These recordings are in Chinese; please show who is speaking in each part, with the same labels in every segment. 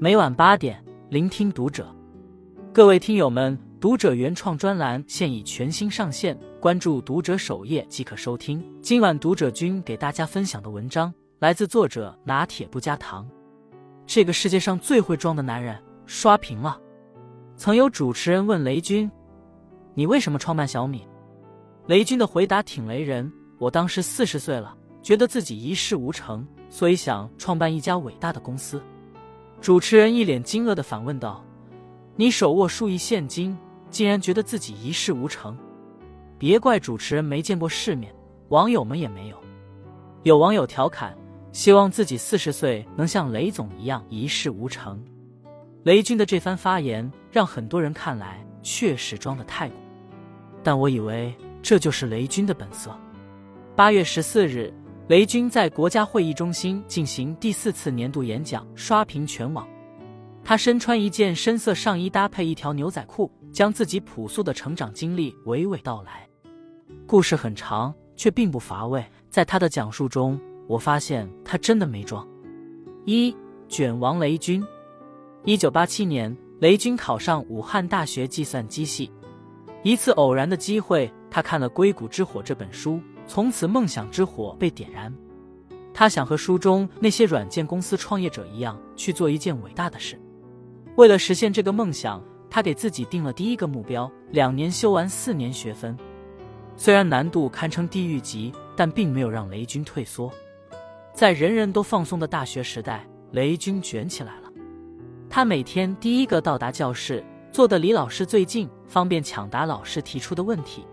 Speaker 1: 每晚八点，聆听读者。各位听友们，读者原创专栏现已全新上线，关注读者首页即可收听。今晚读者君给大家分享的文章来自作者拿铁不加糖。这个世界上最会装的男人刷屏了。曾有主持人问雷军：“你为什么创办小米？”雷军的回答挺雷人：“我当时四十岁了，觉得自己一事无成，所以想创办一家伟大的公司。”主持人一脸惊愕的反问道：“你手握数亿现金，竟然觉得自己一事无成？别怪主持人没见过世面，网友们也没有。”有网友调侃：“希望自己四十岁能像雷总一样一事无成。”雷军的这番发言让很多人看来确实装得太过，但我以为这就是雷军的本色。八月十四日。雷军在国家会议中心进行第四次年度演讲，刷屏全网。他身穿一件深色上衣，搭配一条牛仔裤，将自己朴素的成长经历娓娓道来。故事很长，却并不乏味。在他的讲述中，我发现他真的没装。一卷王雷军，一九八七年，雷军考上武汉大学计算机系。一次偶然的机会，他看了《硅谷之火》这本书。从此，梦想之火被点燃。他想和书中那些软件公司创业者一样，去做一件伟大的事。为了实现这个梦想，他给自己定了第一个目标：两年修完四年学分。虽然难度堪称地狱级，但并没有让雷军退缩。在人人都放松的大学时代，雷军卷起来了。他每天第一个到达教室，坐得离老师最近，方便抢答老师提出的问题。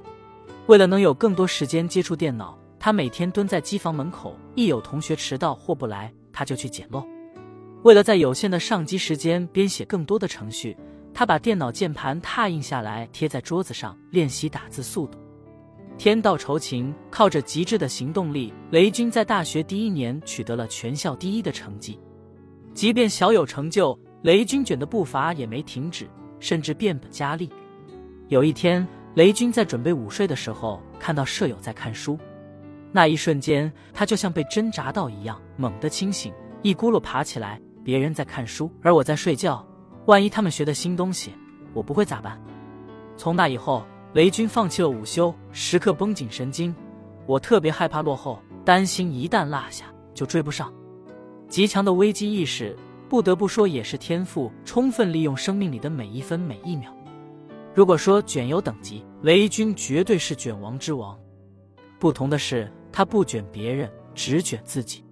Speaker 1: 为了能有更多时间接触电脑，他每天蹲在机房门口，一有同学迟到或不来，他就去捡漏。为了在有限的上机时间编写更多的程序，他把电脑键盘拓印下来贴在桌子上练习打字速度。天道酬勤，靠着极致的行动力，雷军在大学第一年取得了全校第一的成绩。即便小有成就，雷军卷的步伐也没停止，甚至变本加厉。有一天。雷军在准备午睡的时候，看到舍友在看书，那一瞬间，他就像被针扎到一样，猛地清醒，一咕噜爬起来。别人在看书，而我在睡觉，万一他们学的新东西，我不会咋办？从那以后，雷军放弃了午休，时刻绷紧神经。我特别害怕落后，担心一旦落下就追不上。极强的危机意识，不得不说也是天赋。充分利用生命里的每一分每一秒。如果说卷有等级，雷军绝对是卷王之王。不同的是，他不卷别人，只卷自己。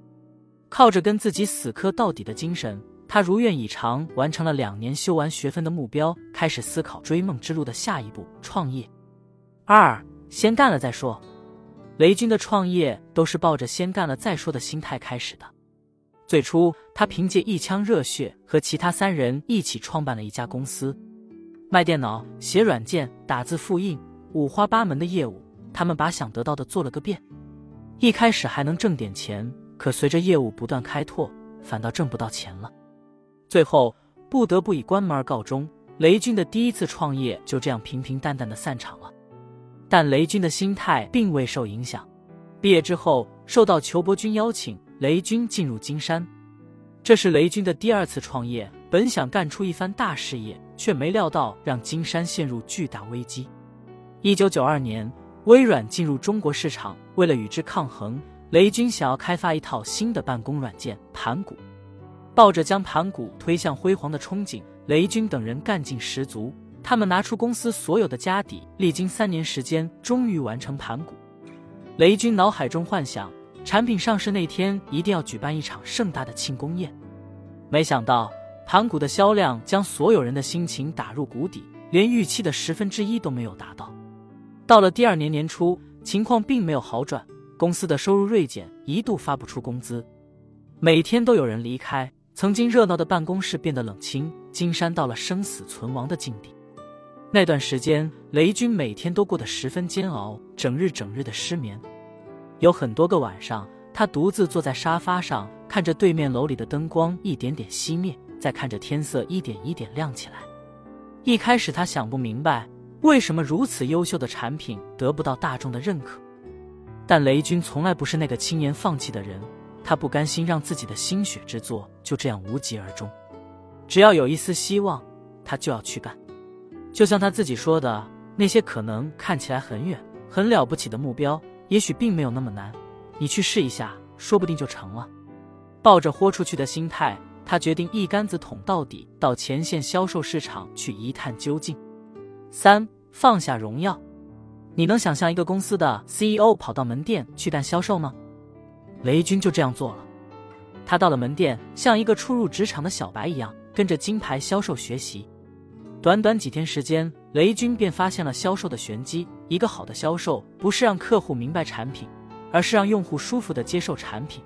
Speaker 1: 靠着跟自己死磕到底的精神，他如愿以偿完成了两年修完学分的目标，开始思考追梦之路的下一步——创业。二，先干了再说。雷军的创业都是抱着先干了再说的心态开始的。最初，他凭借一腔热血，和其他三人一起创办了一家公司。卖电脑、写软件、打字复印，五花八门的业务，他们把想得到的做了个遍。一开始还能挣点钱，可随着业务不断开拓，反倒挣不到钱了。最后不得不以关门而告终。雷军的第一次创业就这样平平淡淡的散场了。但雷军的心态并未受影响。毕业之后，受到裘伯君邀请，雷军进入金山。这是雷军的第二次创业，本想干出一番大事业。却没料到让金山陷入巨大危机。一九九二年，微软进入中国市场，为了与之抗衡，雷军想要开发一套新的办公软件——盘古。抱着将盘古推向辉煌的憧憬，雷军等人干劲十足。他们拿出公司所有的家底，历经三年时间，终于完成盘古。雷军脑海中幻想，产品上市那天一定要举办一场盛大的庆功宴。没想到。盘古的销量将所有人的心情打入谷底，连预期的十分之一都没有达到。到了第二年年初，情况并没有好转，公司的收入锐减，一度发不出工资，每天都有人离开，曾经热闹的办公室变得冷清，金山到了生死存亡的境地。那段时间，雷军每天都过得十分煎熬，整日整日的失眠，有很多个晚上，他独自坐在沙发上，看着对面楼里的灯光一点点熄灭。在看着天色一点一点亮起来，一开始他想不明白为什么如此优秀的产品得不到大众的认可，但雷军从来不是那个轻言放弃的人，他不甘心让自己的心血之作就这样无疾而终。只要有一丝希望，他就要去干。就像他自己说的，那些可能看起来很远、很了不起的目标，也许并没有那么难。你去试一下，说不定就成了。抱着豁出去的心态，他决定一竿子捅到底，到前线销售市场去一探究竟。三放下荣耀，你能想象一个公司的 CEO 跑到门店去干销售吗？雷军就这样做了。他到了门店，像一个初入职场的小白一样，跟着金牌销售学习。短短几天时间，雷军便发现了销售的玄机。一个好的销售，不是让客户明白产品，而是让用户舒服的接受产品。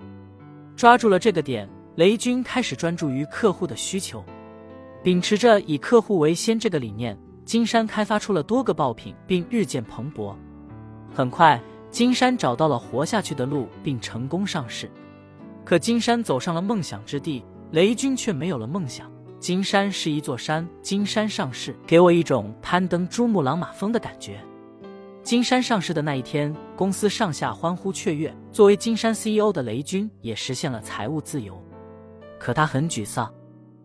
Speaker 1: 抓住了这个点，雷军开始专注于客户的需求，秉持着以客户为先这个理念，金山开发出了多个爆品，并日渐蓬勃。很快，金山找到了活下去的路，并成功上市。可金山走上了梦想之地，雷军却没有了梦想。金山是一座山，金山上市给我一种攀登珠穆朗玛峰的感觉。金山上市的那一天，公司上下欢呼雀跃。作为金山 CEO 的雷军也实现了财务自由，可他很沮丧。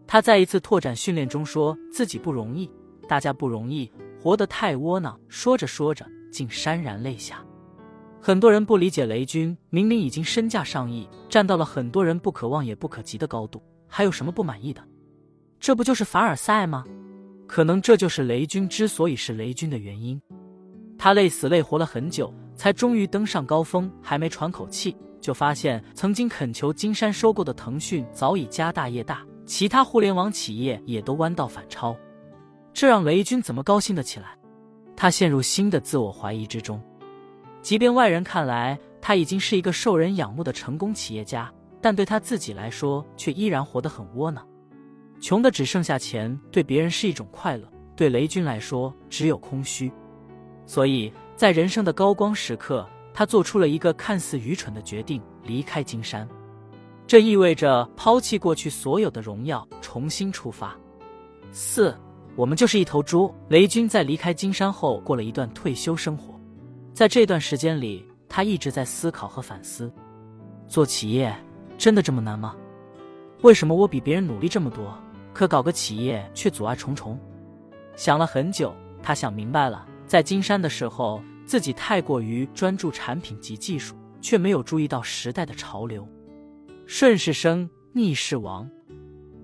Speaker 1: 他在一次拓展训练中说自己不容易，大家不容易，活得太窝囊。说着说着，竟潸然泪下。很多人不理解雷军，明明已经身价上亿，站到了很多人不可望也不可及的高度，还有什么不满意的？这不就是凡尔赛吗？可能这就是雷军之所以是雷军的原因。他累死累活了很久，才终于登上高峰，还没喘口气，就发现曾经恳求金山收购的腾讯早已家大业大，其他互联网企业也都弯道反超，这让雷军怎么高兴得起来？他陷入新的自我怀疑之中。即便外人看来他已经是一个受人仰慕的成功企业家，但对他自己来说却依然活得很窝囊，穷的只剩下钱。对别人是一种快乐，对雷军来说只有空虚。所以在人生的高光时刻，他做出了一个看似愚蠢的决定：离开金山。这意味着抛弃过去所有的荣耀，重新出发。四，我们就是一头猪。雷军在离开金山后，过了一段退休生活。在这段时间里，他一直在思考和反思：做企业真的这么难吗？为什么我比别人努力这么多，可搞个企业却阻碍重重？想了很久，他想明白了：在金山的时候，自己太过于专注产品及技术，却没有注意到时代的潮流。顺势生，逆势亡。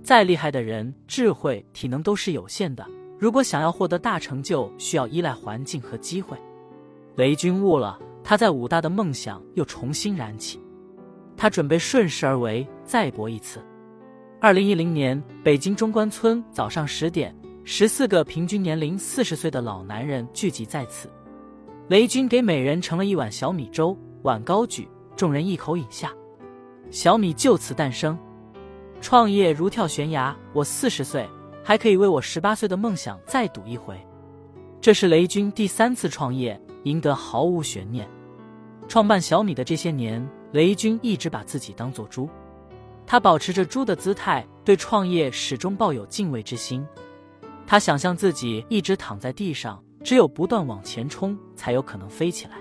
Speaker 1: 再厉害的人，智慧、体能都是有限的。如果想要获得大成就，需要依赖环境和机会。雷军悟了，他在武大的梦想又重新燃起，他准备顺势而为，再搏一次。二零一零年，北京中关村早上十点，十四个平均年龄四十岁的老男人聚集在此，雷军给每人盛了一碗小米粥，碗高举，众人一口饮下，小米就此诞生。创业如跳悬崖，我四十岁还可以为我十八岁的梦想再赌一回。这是雷军第三次创业。赢得毫无悬念。创办小米的这些年，雷军一直把自己当做猪，他保持着猪的姿态，对创业始终抱有敬畏之心。他想象自己一直躺在地上，只有不断往前冲，才有可能飞起来。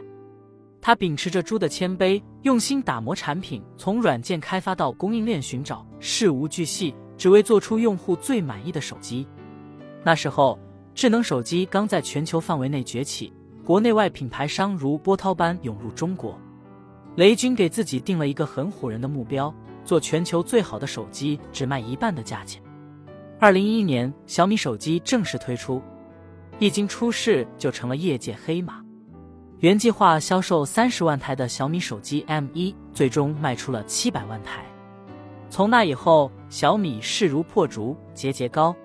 Speaker 1: 他秉持着猪的谦卑，用心打磨产品，从软件开发到供应链寻找，事无巨细，只为做出用户最满意的手机。那时候，智能手机刚在全球范围内崛起。国内外品牌商如波涛般涌入中国，雷军给自己定了一个很唬人的目标：做全球最好的手机，只卖一半的价钱。二零一一年，小米手机正式推出，一经出世就成了业界黑马。原计划销售三十万台的小米手机 M 一，最终卖出了七百万台。从那以后，小米势如破竹，节节高。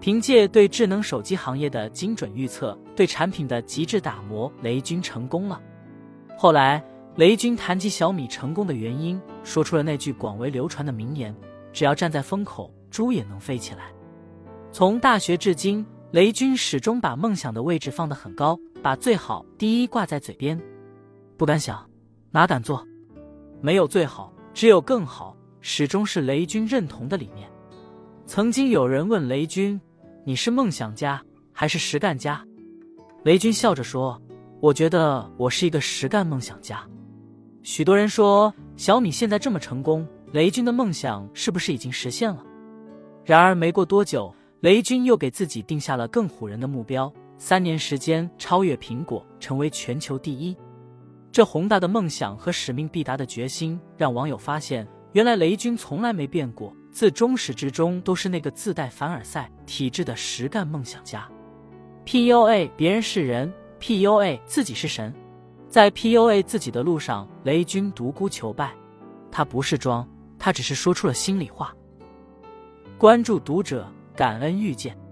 Speaker 1: 凭借对智能手机行业的精准预测，对产品的极致打磨，雷军成功了。后来，雷军谈及小米成功的原因，说出了那句广为流传的名言：“只要站在风口，猪也能飞起来。”从大学至今，雷军始终把梦想的位置放得很高，把最好第一挂在嘴边。不敢想，哪敢做？没有最好，只有更好，始终是雷军认同的理念。曾经有人问雷军：“你是梦想家还是实干家？”雷军笑着说：“我觉得我是一个实干梦想家。”许多人说小米现在这么成功，雷军的梦想是不是已经实现了？然而没过多久，雷军又给自己定下了更唬人的目标：三年时间超越苹果，成为全球第一。这宏大的梦想和使命必达的决心，让网友发现，原来雷军从来没变过，自终始至终都是那个自带凡尔赛体质的实干梦想家。PUA 别人是人，PUA 自己是神。在 PUA 自己的路上，雷军独孤求败。他不是装，他只是说出了心里话。关注读者，感恩遇见。